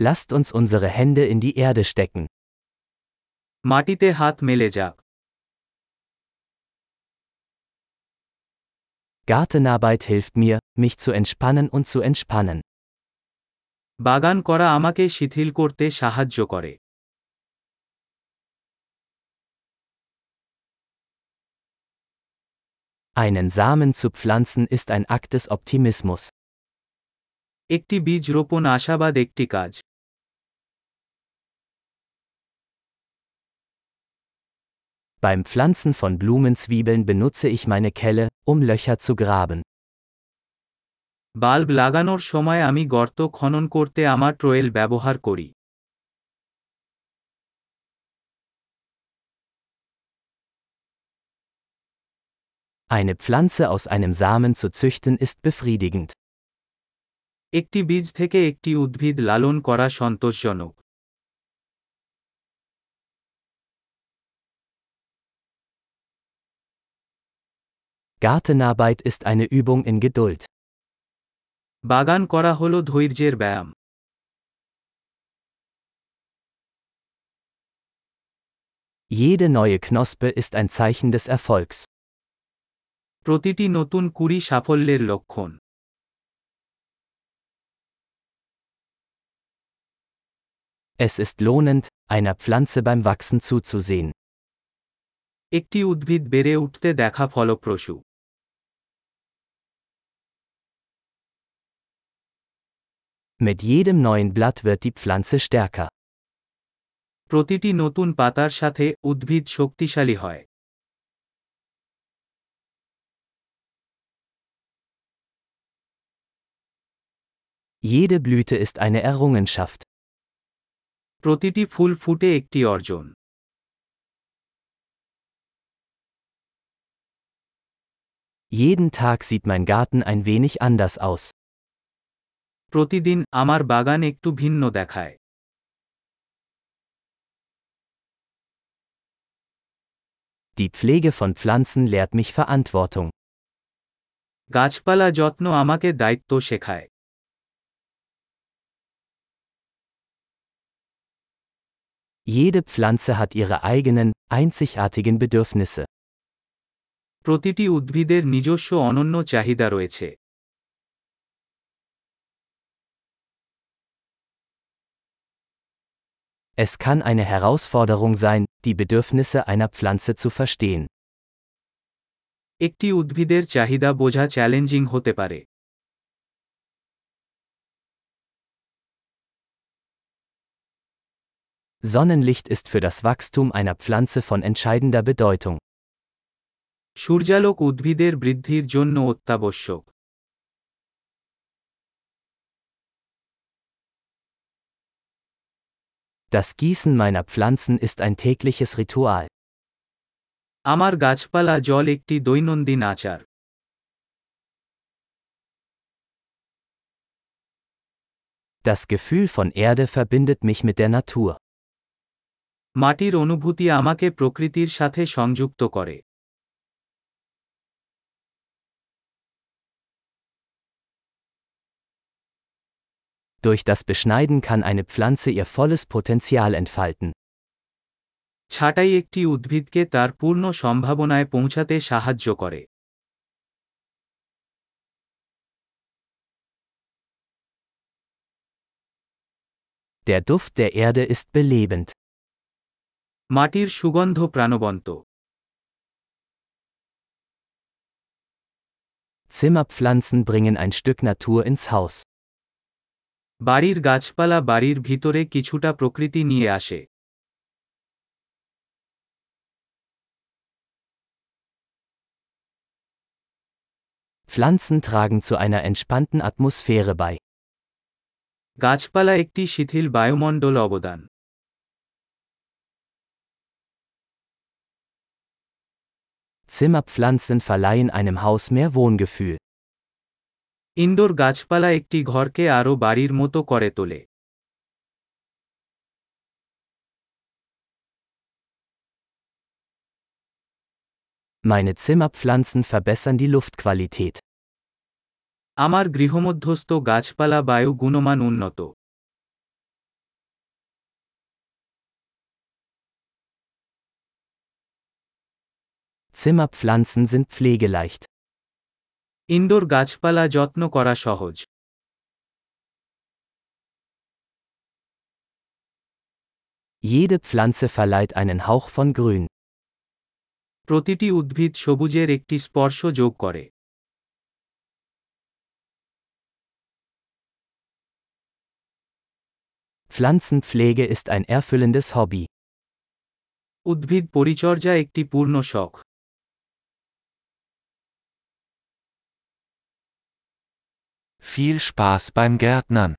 Lasst uns unsere Hände in die Erde stecken. মাটিতে হাত মেলে যাক Gartenarbeit hilft mir, mich zu entspannen und zu entspannen. বাগান করা আমাকে শিথিল করতে সাহায্য করে Einen Samen zu pflanzen ist ein Akt des Optimismus. একটি বীজ রোপণ আশাবাদ একটি কাজ Beim Pflanzen von Blumenzwiebeln benutze ich meine Kelle, um Löcher zu graben. Bulb লাগানোর সময় আমি গর্ত খনন করতে আমার ট্রোয়েল ব্যবহার করি Eine Pflanze aus einem Samen zu züchten ist befriedigend. একটি বীজ থেকে একটি উদ্ভিদ লালন করা সন্তোষজনক Gartenarbeit ist eine Übung in Geduld. বাগান করা হল ধৈর্যের ব্যায়াম Jede neue Knospe ist ein Zeichen des Erfolgs. প্রতিটি নতুন কুড়ি সাফল্যের লক্ষণ Es ist lohnend, einer Pflanze beim Wachsen zuzusehen. একটি উদ্ভিদ বেড়ে উঠতে দেখা ফলপ্রসূ Mit jedem neuen Blatt wird die Pflanze stärker. প্রতিটি নতুন পাতার সাথে উদ্ভিদ শক্তিশালী হয় Jede Blüte ist eine Errungenschaft. প্রতিটি ফুল ফুটে একটি অর্জন Jeden Tag sieht mein Garten ein wenig anders aus. প্রতিদিন আমার বাগান একটু ভিন্ন দেখায় Die Pflege von Pflanzen lehrt mich Verantwortung. গাছপালা যত্ন আমাকে দায়িত্ব শেখায় Jede Pflanze hat ihre eigenen, einzigartigen Bedürfnisse. প্রতিটি উদ্ভিদের নিজস্ব অনন্য চাহিদা রয়েছে Es kann eine Herausforderung sein, die Bedürfnisse einer Pflanze zu verstehen. একটি উদ্ভিদের চাহিদা বোঝা চ্যালেঞ্জিং হতে পারে Sonnenlicht ist für das Wachstum einer Pflanze von entscheidender Bedeutung. সূর্যালোক উদ্ভিদের বৃদ্ধির জন্য অত্যাবশ্যক Das Gießen meiner Pflanzen ist ein tägliches Ritual. আমার গাছপালা জল একটি দৈনন্দিন আচার Das Gefühl von Erde verbindet mich mit der Natur. মাটির অনুভূতি আমাকে প্রকৃতির সাথে সংযুক্ত করে Durch das Beschneiden kann eine Pflanze ihr volles Potenzial entfalten. ছাঁটাই একটি উদ্ভিদকে তার পূর্ণ সম্ভাবনায় পৌঁছাতে সাহায্য করে Der Duft der Erde ist belebend. মাটির সুগন্ধ প্রাণবন্ত Zimmerpflanzen bringen ein Stück Natur ins Haus. বাড়ির গাছপালা বাড়ির ভিতরে কিছুটা প্রকৃতি নিয়ে আসে Pflanzen tragen zu einer entspannten Atmosphäre bei. গাছপালা একটি শিথিল বায়ুমণ্ডল অবদান Zimmerpflanzen verleihen einem Haus mehr Wohngefühl. Indoor গাছপালা একটি ঘরকে আরও বাড়ির মতো করে তোলে Meine Zimmerpflanzen verbessern die Luftqualität. আমার গৃহমধ্যস্থ গাছপালা বায়ু গুণমান উন্নত Zimmerpflanzen sind pflegeleicht. ইনডোর গাছপালা যত্ন করা সহজ Jede Pflanze verleiht einen Hauch von Grün. প্রতিটি উদ্ভিদ সবুজের একটি স্পর্শ যোগ করে Pflanzenpflege ist ein erfüllendes Hobby. উদ্ভিদ পরিচর্যা একটি পূর্ণ শখ Viel Spaß beim Gärtnern.